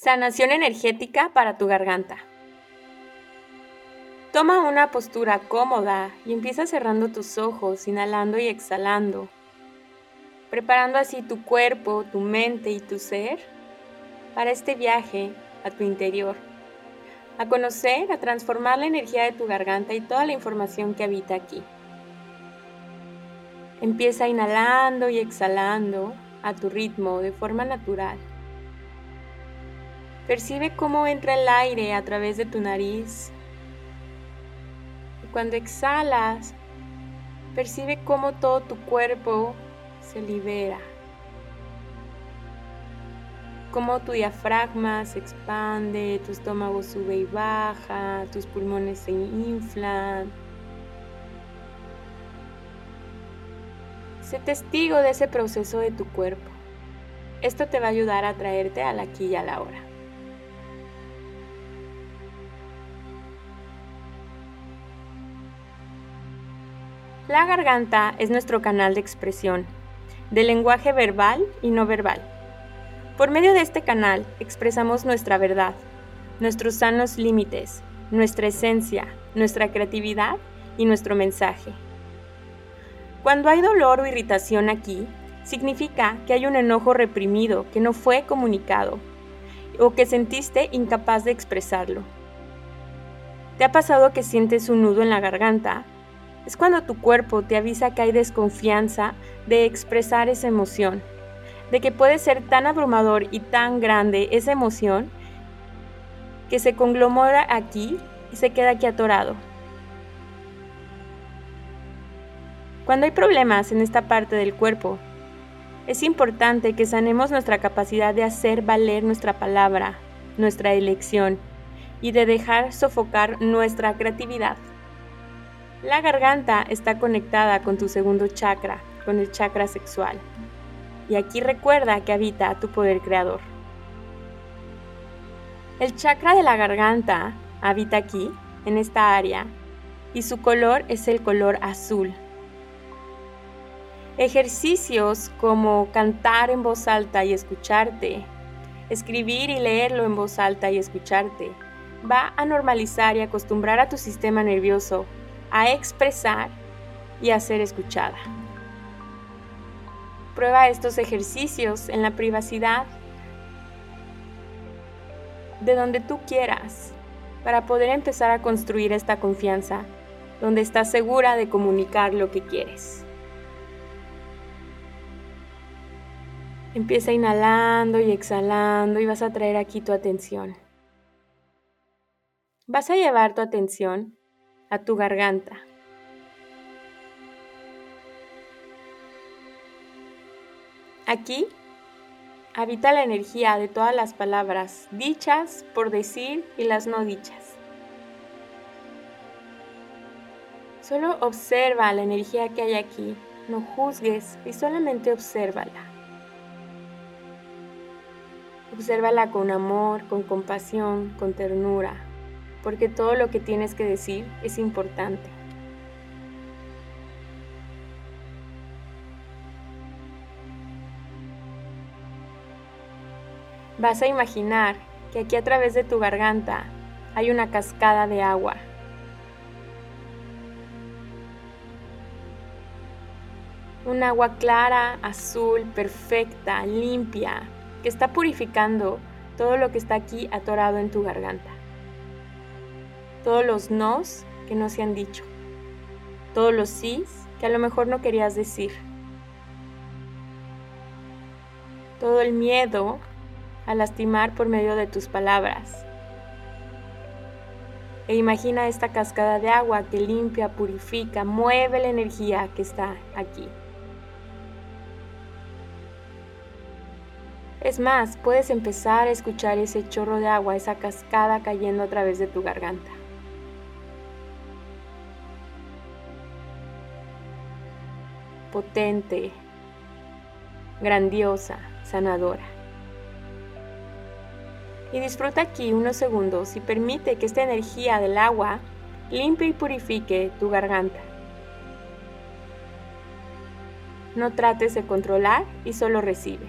Sanación energética para tu garganta. Toma una postura cómoda y empieza cerrando tus ojos, inhalando y exhalando, preparando así tu cuerpo, tu mente y tu ser para este viaje a tu interior, a conocer, a transformar la energía de tu garganta y toda la información que habita aquí. Empieza inhalando y exhalando a tu ritmo de forma natural. Percibe cómo entra el aire a través de tu nariz. Y cuando exhalas, percibe cómo todo tu cuerpo se libera. Cómo tu diafragma se expande, tu estómago sube y baja, tus pulmones se inflan. Sé testigo de ese proceso de tu cuerpo. Esto te va a ayudar a traerte al aquí y a la hora. La garganta es nuestro canal de expresión, de lenguaje verbal y no verbal. Por medio de este canal expresamos nuestra verdad, nuestros sanos límites, nuestra esencia, nuestra creatividad y nuestro mensaje. Cuando hay dolor o irritación aquí, significa que hay un enojo reprimido que no fue comunicado o que sentiste incapaz de expresarlo. ¿Te ha pasado que sientes un nudo en la garganta es cuando tu cuerpo te avisa que hay desconfianza de expresar esa emoción, de que puede ser tan abrumador y tan grande esa emoción que se conglomora aquí y se queda aquí atorado. Cuando hay problemas en esta parte del cuerpo, es importante que sanemos nuestra capacidad de hacer valer nuestra palabra, nuestra elección y de dejar sofocar nuestra creatividad. La garganta está conectada con tu segundo chakra, con el chakra sexual. Y aquí recuerda que habita tu poder creador. El chakra de la garganta habita aquí, en esta área, y su color es el color azul. Ejercicios como cantar en voz alta y escucharte, escribir y leerlo en voz alta y escucharte, va a normalizar y acostumbrar a tu sistema nervioso a expresar y a ser escuchada. Prueba estos ejercicios en la privacidad de donde tú quieras para poder empezar a construir esta confianza donde estás segura de comunicar lo que quieres. Empieza inhalando y exhalando y vas a traer aquí tu atención. Vas a llevar tu atención a tu garganta. Aquí habita la energía de todas las palabras dichas por decir y las no dichas. Solo observa la energía que hay aquí, no juzgues y solamente obsérvala. Obsérvala con amor, con compasión, con ternura porque todo lo que tienes que decir es importante. Vas a imaginar que aquí a través de tu garganta hay una cascada de agua. Un agua clara, azul, perfecta, limpia, que está purificando todo lo que está aquí atorado en tu garganta todos los nos que no se han dicho, todos los sís que a lo mejor no querías decir, todo el miedo a lastimar por medio de tus palabras. E imagina esta cascada de agua que limpia, purifica, mueve la energía que está aquí. Es más, puedes empezar a escuchar ese chorro de agua, esa cascada cayendo a través de tu garganta. Potente, grandiosa, sanadora. Y disfruta aquí unos segundos y permite que esta energía del agua limpie y purifique tu garganta. No trates de controlar y solo recibe.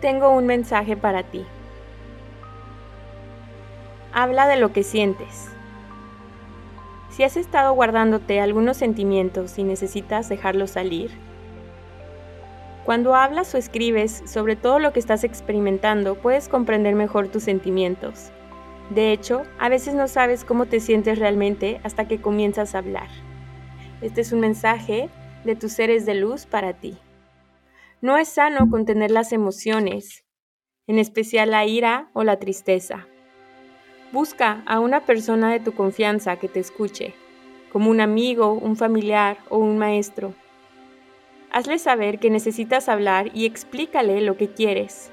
Tengo un mensaje para ti. Habla de lo que sientes. Si has estado guardándote algunos sentimientos y necesitas dejarlos salir, cuando hablas o escribes sobre todo lo que estás experimentando, puedes comprender mejor tus sentimientos. De hecho, a veces no sabes cómo te sientes realmente hasta que comienzas a hablar. Este es un mensaje de tus seres de luz para ti. No es sano contener las emociones, en especial la ira o la tristeza. Busca a una persona de tu confianza que te escuche, como un amigo, un familiar o un maestro. Hazle saber que necesitas hablar y explícale lo que quieres.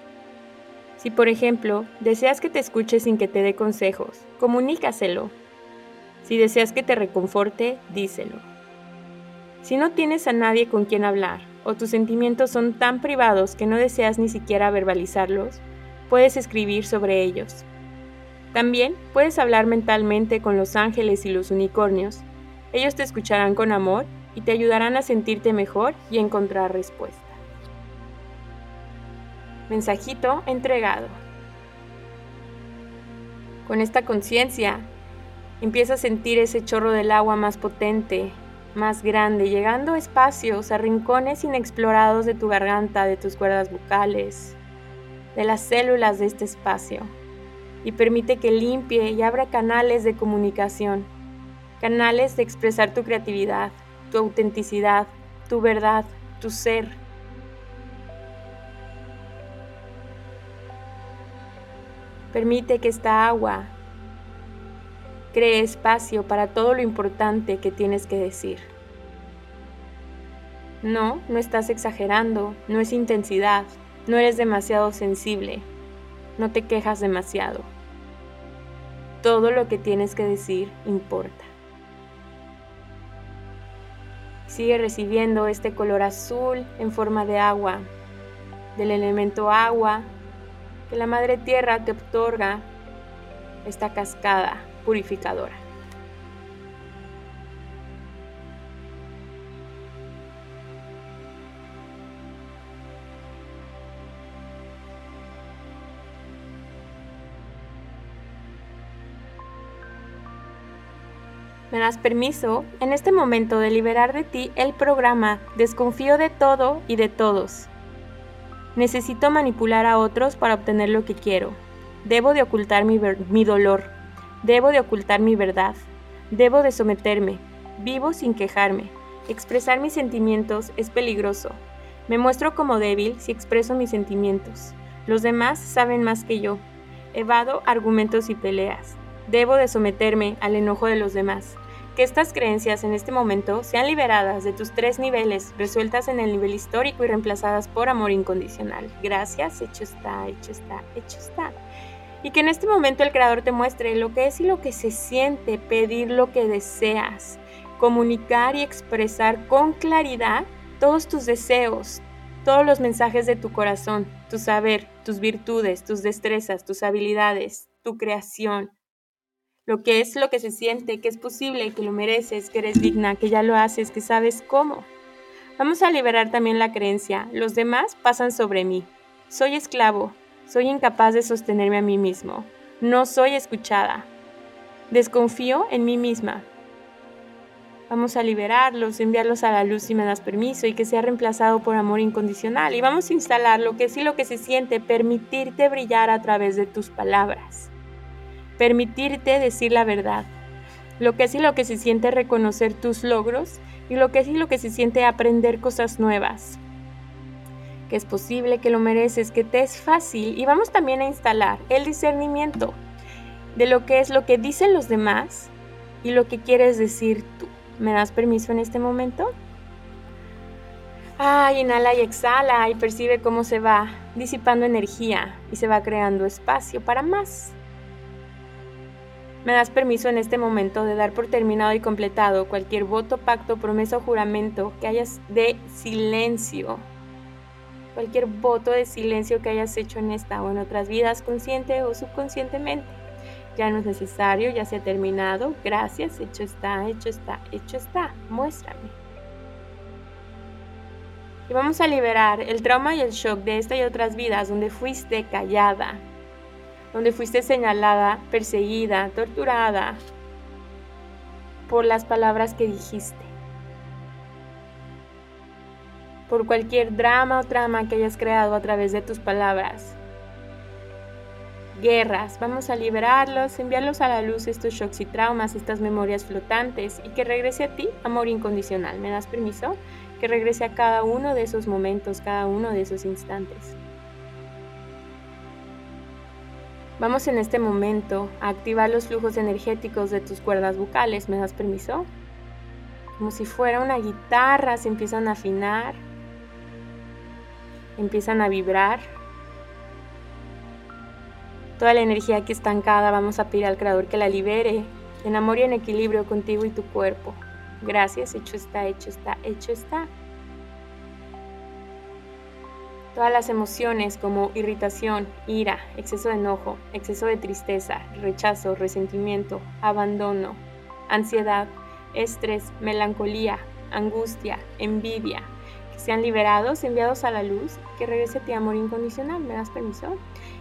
Si, por ejemplo, deseas que te escuche sin que te dé consejos, comunícaselo. Si deseas que te reconforte, díselo. Si no tienes a nadie con quien hablar o tus sentimientos son tan privados que no deseas ni siquiera verbalizarlos, puedes escribir sobre ellos. También puedes hablar mentalmente con los ángeles y los unicornios. Ellos te escucharán con amor y te ayudarán a sentirte mejor y encontrar respuesta. Mensajito entregado. Con esta conciencia, empieza a sentir ese chorro del agua más potente, más grande, llegando a espacios, a rincones inexplorados de tu garganta, de tus cuerdas vocales, de las células de este espacio, y permite que limpie y abra canales de comunicación, canales de expresar tu creatividad, tu autenticidad, tu verdad, tu ser. Permite que esta agua Cree espacio para todo lo importante que tienes que decir. No, no estás exagerando, no es intensidad, no eres demasiado sensible, no te quejas demasiado. Todo lo que tienes que decir importa. Sigue recibiendo este color azul en forma de agua, del elemento agua que la Madre Tierra te otorga esta cascada purificadora. Me das permiso en este momento de liberar de ti el programa Desconfío de todo y de todos. Necesito manipular a otros para obtener lo que quiero. Debo de ocultar mi, mi dolor. Debo de ocultar mi verdad. Debo de someterme. Vivo sin quejarme. Expresar mis sentimientos es peligroso. Me muestro como débil si expreso mis sentimientos. Los demás saben más que yo. Evado argumentos y peleas. Debo de someterme al enojo de los demás. Que estas creencias en este momento sean liberadas de tus tres niveles, resueltas en el nivel histórico y reemplazadas por amor incondicional. Gracias, hecho está, hecho está, hecho está y que en este momento el Creador te muestre lo que es y lo que se siente, pedir lo que deseas, comunicar y expresar con claridad todos tus deseos, todos los mensajes de tu corazón, tu saber, tus virtudes, tus destrezas, tus habilidades, tu creación, lo que es lo que se siente, que es posible, que lo mereces, que eres digna, que ya lo haces, que sabes cómo. Vamos a liberar también la creencia, los demás pasan sobre mí. Soy esclavo, soy incapaz de sostenerme a mí mismo. No soy escuchada. Desconfío en mí misma. Vamos a liberarlos, enviarlos a la luz si me das permiso y que sea reemplazado por amor incondicional. Y vamos a instalar lo que es y lo que se siente, permitirte brillar a través de tus palabras. Permitirte decir la verdad. Lo que es y lo que se siente reconocer tus logros y lo que es lo que se siente aprender cosas nuevas que es posible, que lo mereces, que te es fácil y vamos también a instalar el discernimiento de lo que es lo que dicen los demás y lo que quieres decir tú. ¿Me das permiso en este momento? Ay, inhala y exhala y percibe cómo se va disipando energía y se va creando espacio para más. Me das permiso en este momento de dar por terminado y completado cualquier voto, pacto, promesa o juramento que hayas de silencio cualquier voto de silencio que hayas hecho en esta o en otras vidas, consciente o subconscientemente. Ya no es necesario, ya se ha terminado. Gracias, hecho está, hecho está, hecho está. Muéstrame. Y vamos a liberar el trauma y el shock de esta y otras vidas donde fuiste callada, donde fuiste señalada, perseguida, torturada por las palabras que dijiste. Por cualquier drama o trama que hayas creado a través de tus palabras. Guerras, vamos a liberarlos, enviarlos a la luz estos shocks y traumas, estas memorias flotantes y que regrese a ti amor incondicional. ¿Me das permiso? Que regrese a cada uno de esos momentos, cada uno de esos instantes. Vamos en este momento a activar los flujos energéticos de tus cuerdas bucales. ¿Me das permiso? Como si fuera una guitarra, se empiezan a afinar, empiezan a vibrar. Toda la energía aquí estancada vamos a pedir al Creador que la libere en amor y en equilibrio contigo y tu cuerpo. Gracias, hecho está, hecho está, hecho está. Todas las emociones como irritación, ira, exceso de enojo, exceso de tristeza, rechazo, resentimiento, abandono, ansiedad, estrés, melancolía, angustia, envidia, sean liberados, enviados a la luz, que regrese tu amor incondicional. ¿Me das permiso?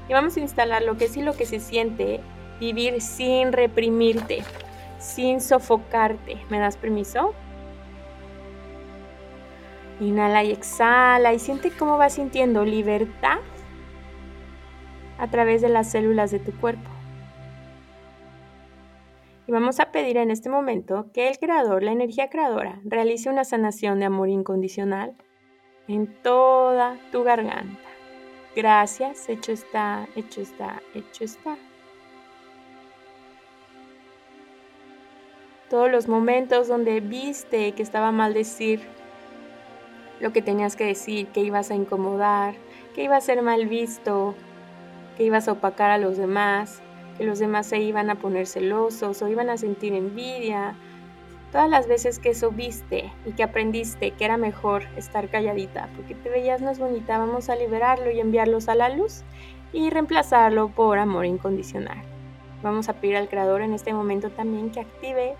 Y vamos a instalar lo que es y lo que se siente, vivir sin reprimirte, sin sofocarte. ¿Me das permiso? Inhala y exhala y siente cómo vas sintiendo libertad a través de las células de tu cuerpo. Y vamos a pedir en este momento que el creador, la energía creadora, realice una sanación de amor incondicional en toda tu garganta. Gracias, hecho está, hecho está, hecho está. Todos los momentos donde viste que estaba mal decir lo que tenías que decir, que ibas a incomodar, que iba a ser mal visto, que ibas a opacar a los demás, que los demás se iban a poner celosos o iban a sentir envidia. Todas las veces que eso viste y que aprendiste que era mejor estar calladita porque te veías más bonita, vamos a liberarlo y enviarlos a la luz y reemplazarlo por amor incondicional. Vamos a pedir al Creador en este momento también que active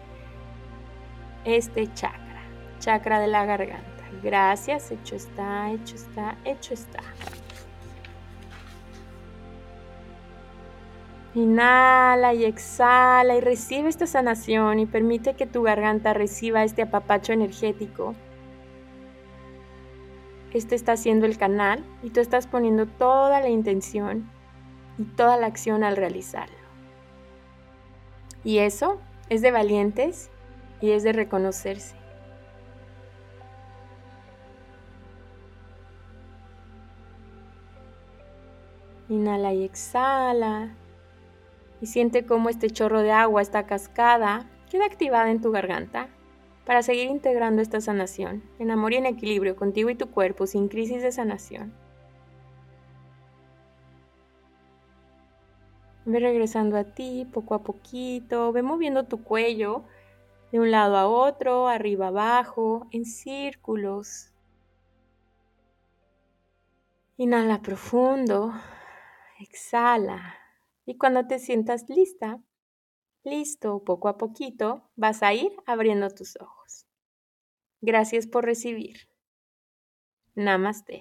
este chakra, chakra de la garganta. Gracias, hecho está, hecho está, hecho está. Inhala y exhala y recibe esta sanación y permite que tu garganta reciba este apapacho energético. Este está siendo el canal y tú estás poniendo toda la intención y toda la acción al realizarlo. Y eso es de valientes y es de reconocerse. Inhala y exhala. Y siente cómo este chorro de agua, esta cascada, queda activada en tu garganta para seguir integrando esta sanación en amor y en equilibrio contigo y tu cuerpo sin crisis de sanación. Ve regresando a ti poco a poquito, ve moviendo tu cuello de un lado a otro, arriba abajo, en círculos. Inhala profundo exhala. Y cuando te sientas lista, listo, poco a poquito, vas a ir abriendo tus ojos. Gracias por recibir. Namaste.